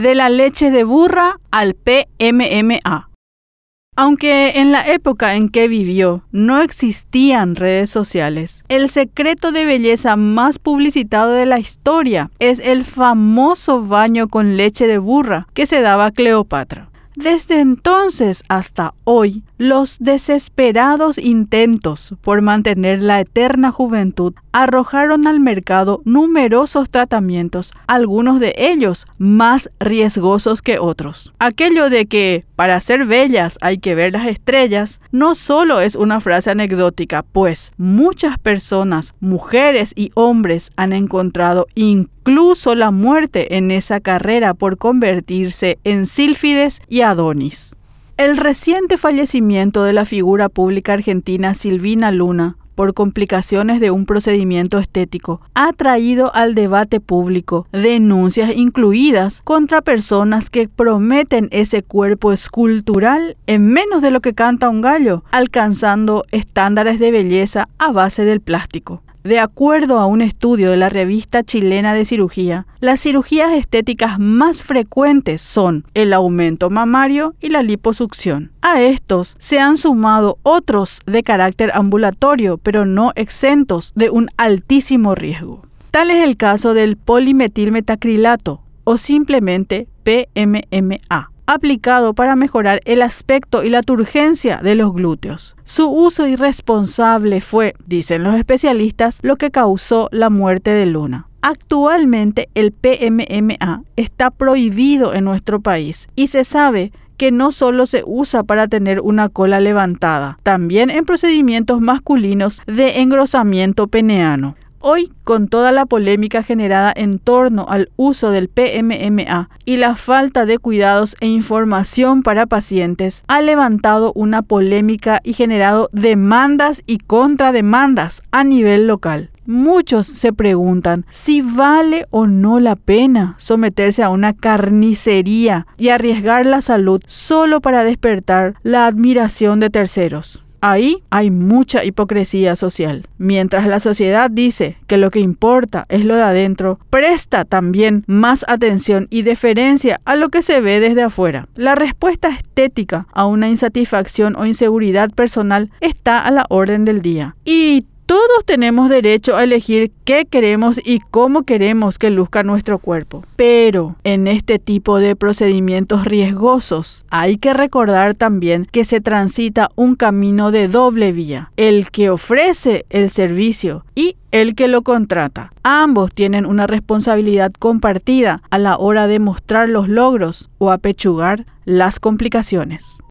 de la leche de burra al PMMA. Aunque en la época en que vivió no existían redes sociales, el secreto de belleza más publicitado de la historia es el famoso baño con leche de burra que se daba Cleopatra. Desde entonces hasta hoy, los desesperados intentos por mantener la eterna juventud arrojaron al mercado numerosos tratamientos, algunos de ellos más riesgosos que otros. Aquello de que para ser bellas hay que ver las estrellas no solo es una frase anecdótica, pues muchas personas, mujeres y hombres, han encontrado incluso la muerte en esa carrera por convertirse en sílfides y El reciente fallecimiento de la figura pública argentina Silvina Luna por complicaciones de un procedimiento estético ha traído al debate público denuncias incluidas contra personas que prometen ese cuerpo escultural en menos de lo que canta un gallo, alcanzando estándares de belleza a base del plástico. De acuerdo a un estudio de la revista chilena de cirugía, las cirugías estéticas más frecuentes son el aumento mamario y la liposucción. A estos se han sumado otros de carácter ambulatorio, pero no exentos de un altísimo riesgo. Tal es el caso del polimetilmetacrilato o simplemente PMMA aplicado para mejorar el aspecto y la turgencia de los glúteos. Su uso irresponsable fue, dicen los especialistas, lo que causó la muerte de Luna. Actualmente el PMMA está prohibido en nuestro país y se sabe que no solo se usa para tener una cola levantada, también en procedimientos masculinos de engrosamiento peneano. Hoy, con toda la polémica generada en torno al uso del PMMA y la falta de cuidados e información para pacientes, ha levantado una polémica y generado demandas y contrademandas a nivel local. Muchos se preguntan si vale o no la pena someterse a una carnicería y arriesgar la salud solo para despertar la admiración de terceros. Ahí hay mucha hipocresía social. Mientras la sociedad dice que lo que importa es lo de adentro, presta también más atención y deferencia a lo que se ve desde afuera. La respuesta estética a una insatisfacción o inseguridad personal está a la orden del día. Y todos tenemos derecho a elegir qué queremos y cómo queremos que luzca nuestro cuerpo. Pero en este tipo de procedimientos riesgosos hay que recordar también que se transita un camino de doble vía. El que ofrece el servicio y el que lo contrata. Ambos tienen una responsabilidad compartida a la hora de mostrar los logros o apechugar las complicaciones.